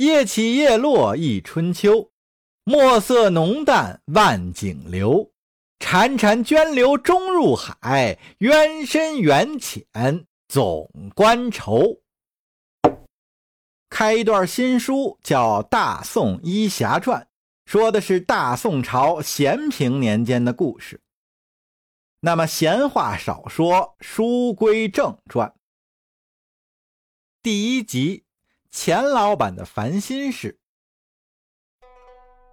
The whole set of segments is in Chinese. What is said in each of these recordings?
夜起夜落一春秋，墨色浓淡万景流。潺潺涓流终入海，渊深缘浅总关愁。开一段新书，叫《大宋医侠传》，说的是大宋朝咸平年间的故事。那么闲话少说，书归正传。第一集，钱老板的烦心事。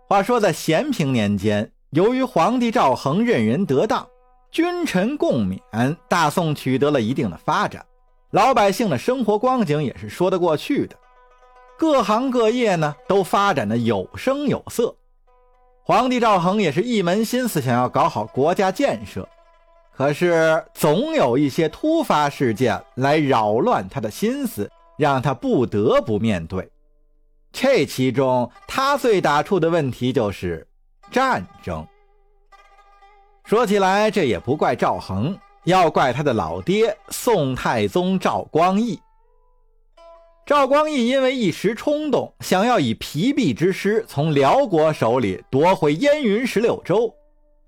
话说在咸平年间。由于皇帝赵恒任人得当，君臣共勉，大宋取得了一定的发展，老百姓的生活光景也是说得过去的。各行各业呢都发展的有声有色。皇帝赵恒也是一门心思想要搞好国家建设，可是总有一些突发事件来扰乱他的心思，让他不得不面对。这其中，他最打怵的问题就是。战争说起来，这也不怪赵恒，要怪他的老爹宋太宗赵光义。赵光义因为一时冲动，想要以疲弊之师从辽国手里夺回燕云十六州，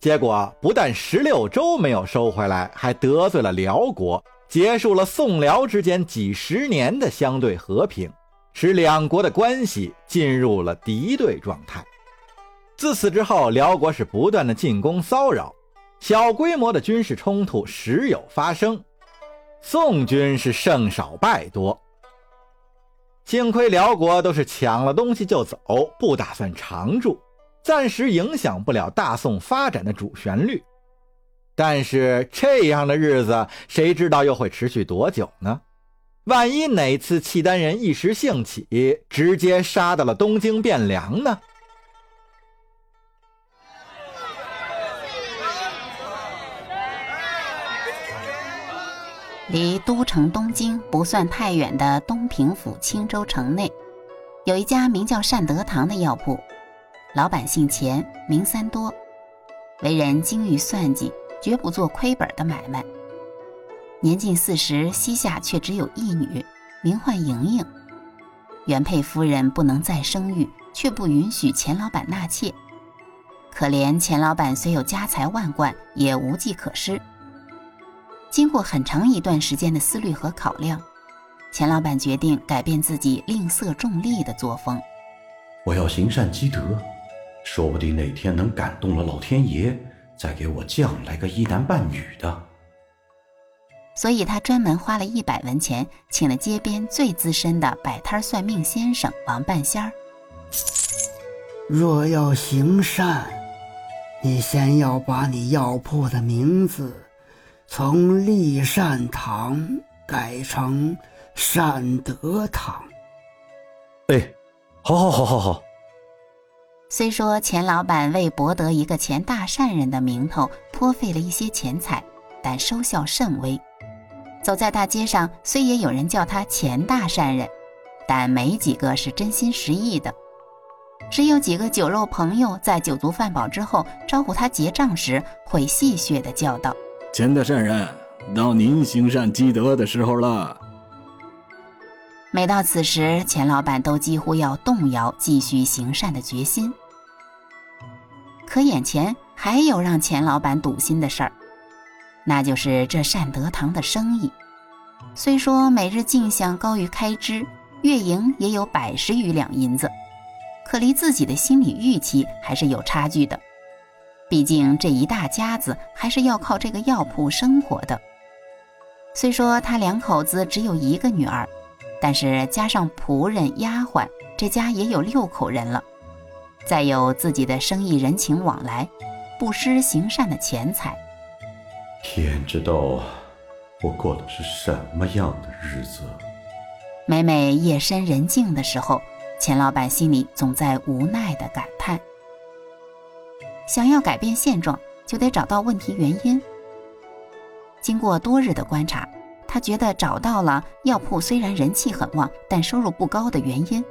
结果不但十六州没有收回来，还得罪了辽国，结束了宋辽之间几十年的相对和平，使两国的关系进入了敌对状态。自此之后，辽国是不断的进攻骚扰，小规模的军事冲突时有发生，宋军是胜少败多。幸亏辽国都是抢了东西就走，不打算常住，暂时影响不了大宋发展的主旋律。但是这样的日子，谁知道又会持续多久呢？万一哪次契丹人一时兴起，直接杀到了东京汴梁呢？离都城东京不算太远的东平府青州城内，有一家名叫善德堂的药铺，老板姓钱，名三多，为人精于算计，绝不做亏本的买卖。年近四十，膝下却只有一女，名唤莹莹。原配夫人不能再生育，却不允许钱老板纳妾。可怜钱老板虽有家财万贯，也无计可施。经过很长一段时间的思虑和考量，钱老板决定改变自己吝啬重利的作风。我要行善积德，说不定哪天能感动了老天爷，再给我降来个一男半女的。所以他专门花了一百文钱，请了街边最资深的摆摊算命先生王半仙儿。若要行善，你先要把你药铺的名字。从立善堂改成善德堂。哎，好，好，好，好，好。虽说钱老板为博得一个钱大善人的名头，颇费了一些钱财，但收效甚微。走在大街上，虽也有人叫他钱大善人，但没几个是真心实意的。只有几个酒肉朋友，在酒足饭饱之后招呼他结账时，会戏谑地叫道。钱大善人，到您行善积德的时候了。每到此时，钱老板都几乎要动摇继续行善的决心。可眼前还有让钱老板堵心的事儿，那就是这善德堂的生意。虽说每日进项高于开支，月营也有百十余两银子，可离自己的心理预期还是有差距的。毕竟这一大家子还是要靠这个药铺生活的。虽说他两口子只有一个女儿，但是加上仆人丫鬟，这家也有六口人了。再有自己的生意人情往来，不失行善的钱财。天知道，我过的是什么样的日子。每每夜深人静的时候，钱老板心里总在无奈的感叹。想要改变现状，就得找到问题原因。经过多日的观察，他觉得找到了药铺虽然人气很旺，但收入不高的原因。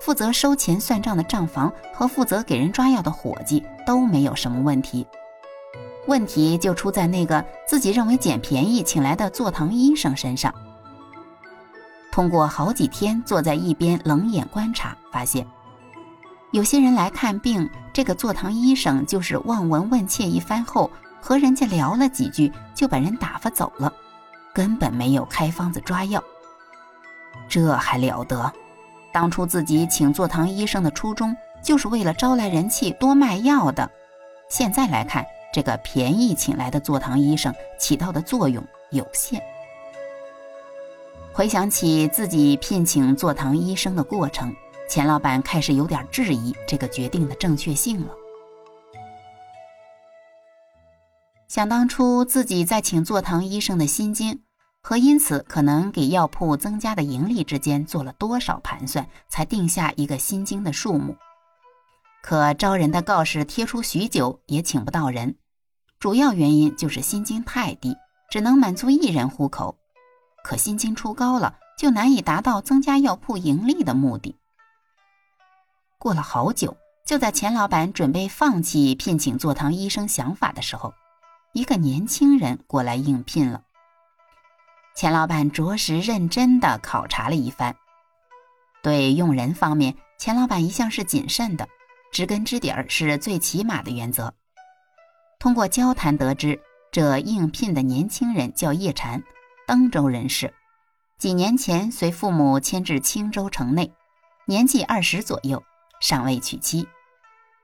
负责收钱算账的账房和负责给人抓药的伙计都没有什么问题，问题就出在那个自己认为捡便宜请来的坐堂医生身上。通过好几天坐在一边冷眼观察，发现有些人来看病，这个坐堂医生就是望闻问切一番后，和人家聊了几句，就把人打发走了，根本没有开方子抓药。这还了得！当初自己请坐堂医生的初衷，就是为了招来人气、多卖药的。现在来看，这个便宜请来的坐堂医生起到的作用有限。回想起自己聘请坐堂医生的过程，钱老板开始有点质疑这个决定的正确性了。想当初自己在请坐堂医生的心经和因此可能给药铺增加的盈利之间做了多少盘算，才定下一个薪金的数目。可招人的告示贴出许久也请不到人，主要原因就是薪金太低，只能满足一人糊口。可薪金出高了，就难以达到增加药铺盈利的目的。过了好久，就在钱老板准备放弃聘请坐堂医生想法的时候，一个年轻人过来应聘了。钱老板着实认真地考察了一番，对用人方面，钱老板一向是谨慎的。知根知底儿是最起码的原则。通过交谈得知，这应聘的年轻人叫叶禅，登州人士，几年前随父母迁至青州城内，年纪二十左右，尚未娶妻，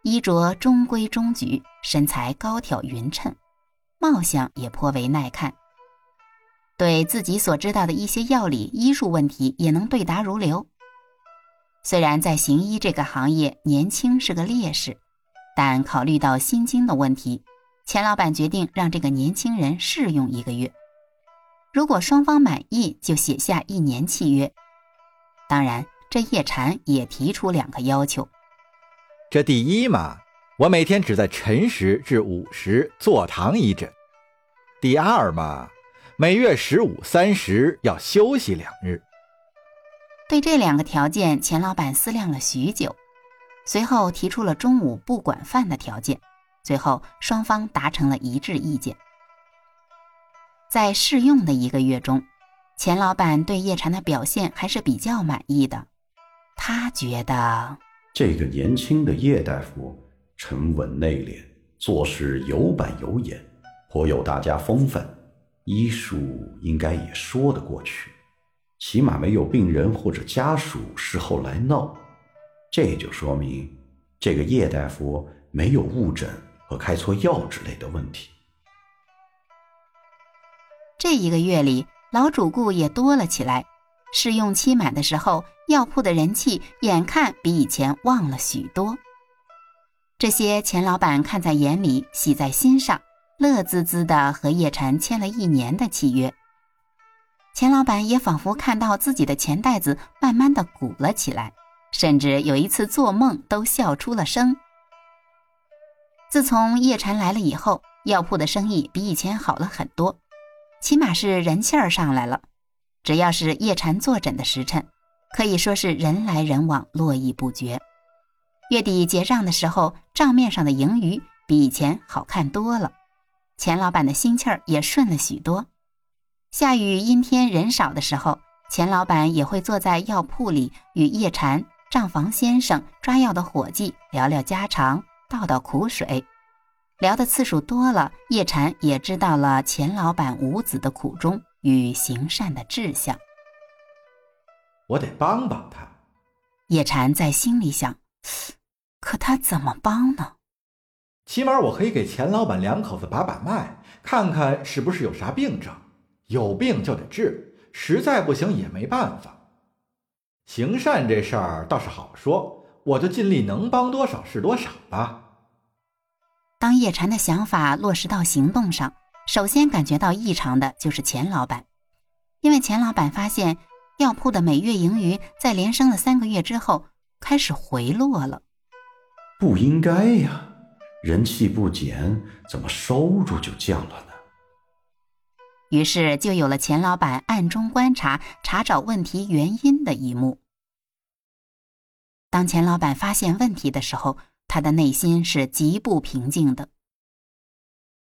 衣着中规中矩，身材高挑匀称，貌相也颇为耐看。对自己所知道的一些药理、医术问题，也能对答如流。虽然在行医这个行业，年轻是个劣势，但考虑到心经的问题，钱老板决定让这个年轻人试用一个月。如果双方满意，就写下一年契约。当然，这叶禅也提出两个要求：这第一嘛，我每天只在晨时至午时坐堂一诊；第二嘛，每月十五、三十要休息两日。对这两个条件，钱老板思量了许久，随后提出了中午不管饭的条件。最后，双方达成了一致意见。在试用的一个月中，钱老板对叶禅的表现还是比较满意的。他觉得这个年轻的叶大夫沉稳内敛，做事有板有眼，颇有大家风范，医术应该也说得过去。起码没有病人或者家属事后来闹，这就说明这个叶大夫没有误诊和开错药之类的问题。这一个月里，老主顾也多了起来。试用期满的时候，药铺的人气眼看比以前旺了许多。这些钱老板看在眼里，喜在心上，乐滋滋的和叶禅签了一年的契约。钱老板也仿佛看到自己的钱袋子慢慢的鼓了起来，甚至有一次做梦都笑出了声。自从叶禅来了以后，药铺的生意比以前好了很多，起码是人气儿上来了。只要是叶禅坐诊的时辰，可以说是人来人往，络绎不绝。月底结账的时候，账面上的盈余比以前好看多了，钱老板的心气儿也顺了许多。下雨阴天人少的时候，钱老板也会坐在药铺里，与叶禅、账房先生、抓药的伙计聊聊家常，倒倒苦水。聊的次数多了，叶禅也知道了钱老板无子的苦衷与行善的志向。我得帮帮他。叶禅在心里想，可他怎么帮呢？起码我可以给钱老板两口子把把脉，看看是不是有啥病症。有病就得治，实在不行也没办法。行善这事儿倒是好说，我就尽力能帮多少是多少吧。当叶禅的想法落实到行动上，首先感觉到异常的就是钱老板，因为钱老板发现药铺的每月盈余在连升了三个月之后开始回落了。不应该呀，人气不减，怎么收入就降了呢？于是就有了钱老板暗中观察、查找问题原因的一幕。当钱老板发现问题的时候，他的内心是极不平静的。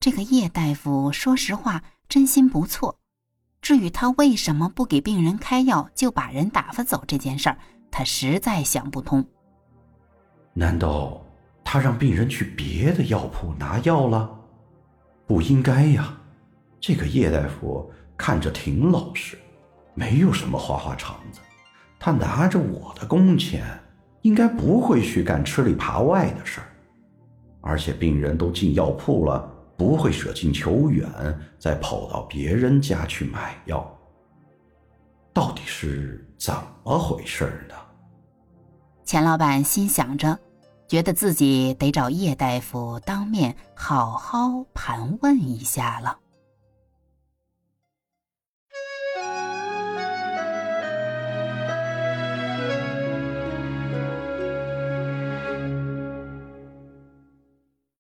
这个叶大夫说实话真心不错，至于他为什么不给病人开药就把人打发走这件事儿，他实在想不通。难道他让病人去别的药铺拿药了？不应该呀，这个叶大夫看着挺老实，没有什么花花肠子。他拿着我的工钱，应该不会去干吃里扒外的事儿。而且病人都进药铺了，不会舍近求远，再跑到别人家去买药。到底是怎么回事呢？钱老板心想着，觉得自己得找叶大夫当面好好盘问一下了。